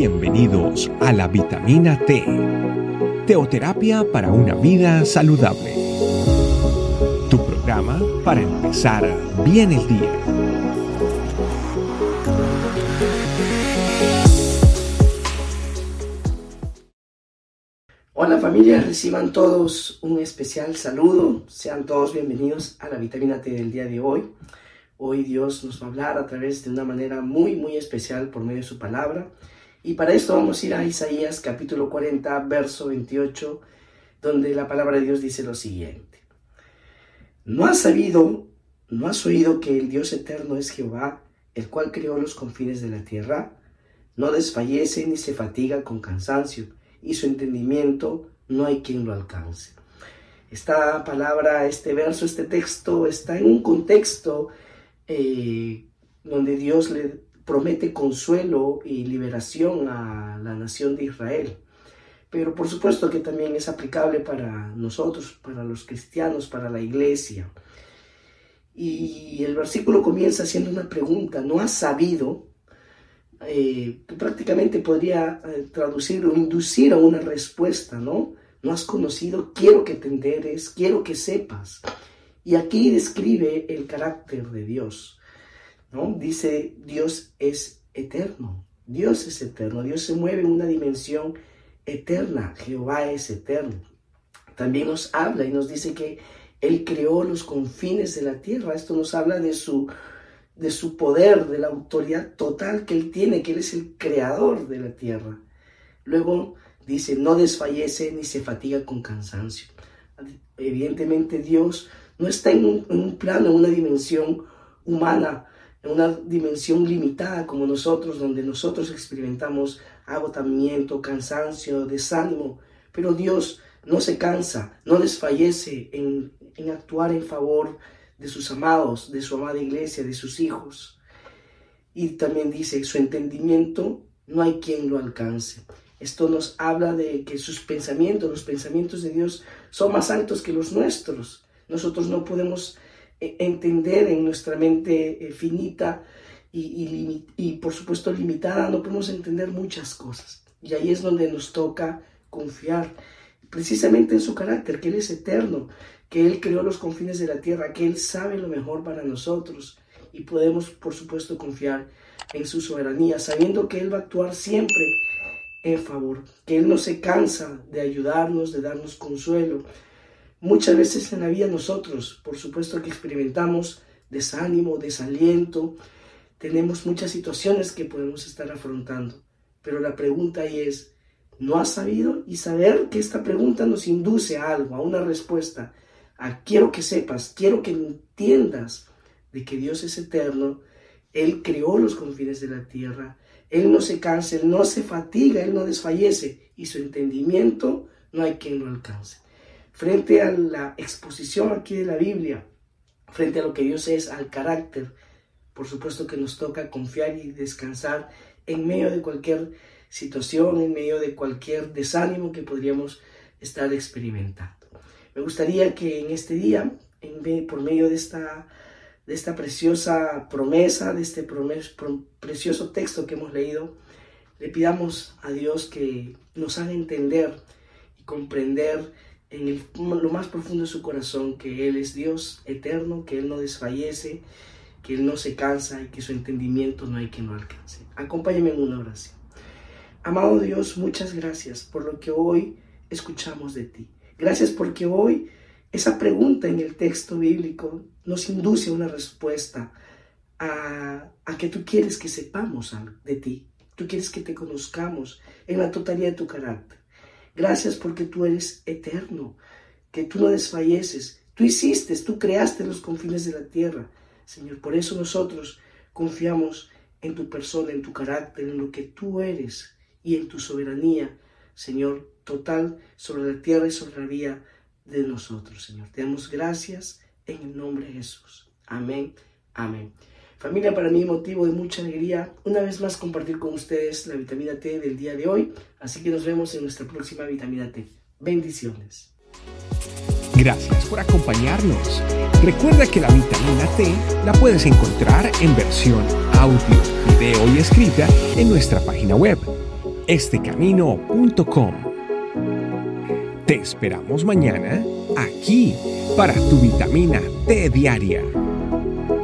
Bienvenidos a la vitamina T, teoterapia para una vida saludable. Tu programa para empezar bien el día. Hola familia, reciban todos un especial saludo. Sean todos bienvenidos a la vitamina T del día de hoy. Hoy Dios nos va a hablar a través de una manera muy, muy especial por medio de su palabra. Y para esto vamos a ir a Isaías capítulo 40, verso 28, donde la palabra de Dios dice lo siguiente. ¿No has sabido, no has oído que el Dios eterno es Jehová, el cual creó los confines de la tierra? No desfallece ni se fatiga con cansancio, y su entendimiento no hay quien lo alcance. Esta palabra, este verso, este texto está en un contexto eh, donde Dios le promete consuelo y liberación a la nación de Israel. Pero por supuesto que también es aplicable para nosotros, para los cristianos, para la iglesia. Y el versículo comienza haciendo una pregunta, ¿no has sabido? Eh, prácticamente podría eh, traducir o inducir a una respuesta, ¿no? No has conocido, quiero que te enteres, quiero que sepas. Y aquí describe el carácter de Dios. ¿No? Dice, Dios es eterno. Dios es eterno. Dios se mueve en una dimensión eterna. Jehová es eterno. También nos habla y nos dice que Él creó los confines de la tierra. Esto nos habla de su, de su poder, de la autoridad total que Él tiene, que Él es el creador de la tierra. Luego dice, no desfallece ni se fatiga con cansancio. Evidentemente Dios no está en un, plano, en una dimensión humana, en una dimensión limitada como nosotros, donde nosotros experimentamos agotamiento, cansancio, desánimo, pero Dios no se cansa, no desfallece en, en actuar en favor de sus amados, de su amada iglesia, de sus hijos. Y también dice, su entendimiento no hay quien lo alcance. Esto nos habla de que sus pensamientos, los pensamientos de Dios, son más altos que los nuestros. Nosotros no podemos entender en nuestra mente eh, finita y, por supuesto limitada, no podemos entender muchas cosas. Y ahí es donde nos toca confiar precisamente en su carácter, que Él es eterno, que Él creó los confines de la tierra, que Él sabe lo mejor para nosotros y podemos por supuesto confiar en su soberanía, sabiendo que Él va a actuar siempre en favor, que Él no se cansa de ayudarnos, de darnos consuelo, Muchas veces en la vida nosotros, por supuesto que experimentamos desánimo, desaliento, tenemos muchas situaciones que podemos estar afrontando, pero la pregunta ahí es, ¿no has sabido? Y saber que esta pregunta nos induce a algo, a una respuesta, a quiero que sepas, quiero que entiendas de que Dios es eterno, Él creó los confines de la tierra, Él no se cansa, Él no se fatiga, Él no desfallece y su entendimiento no hay quien lo alcance frente a la exposición aquí de la Biblia, frente a lo que Dios es, al carácter, por supuesto que nos toca confiar y descansar en medio de cualquier situación, en medio de cualquier desánimo que podríamos estar experimentando. Me gustaría que en este día, en, por medio de esta, de esta preciosa promesa, de este precioso texto que hemos leído, le pidamos a Dios que nos haga entender y comprender en lo más profundo de su corazón que Él es Dios eterno, que Él no desfallece, que Él no se cansa y que su entendimiento no hay quien lo alcance. Acompáñame en una oración. Amado Dios, muchas gracias por lo que hoy escuchamos de ti. Gracias porque hoy esa pregunta en el texto bíblico nos induce a una respuesta a, a que tú quieres que sepamos de ti. Tú quieres que te conozcamos en la totalidad de tu carácter. Gracias porque tú eres eterno, que tú no desfalleces. Tú hiciste, tú creaste los confines de la tierra. Señor, por eso nosotros confiamos en tu persona, en tu carácter, en lo que tú eres y en tu soberanía, Señor, total sobre la tierra y sobre la vida de nosotros, Señor. Te damos gracias en el nombre de Jesús. Amén. Amén. Familia, para mí motivo de mucha alegría una vez más compartir con ustedes la vitamina T del día de hoy. Así que nos vemos en nuestra próxima vitamina T. Bendiciones. Gracias por acompañarnos. Recuerda que la vitamina T la puedes encontrar en versión audio, video y escrita en nuestra página web estecamino.com. Te esperamos mañana aquí para tu vitamina T diaria.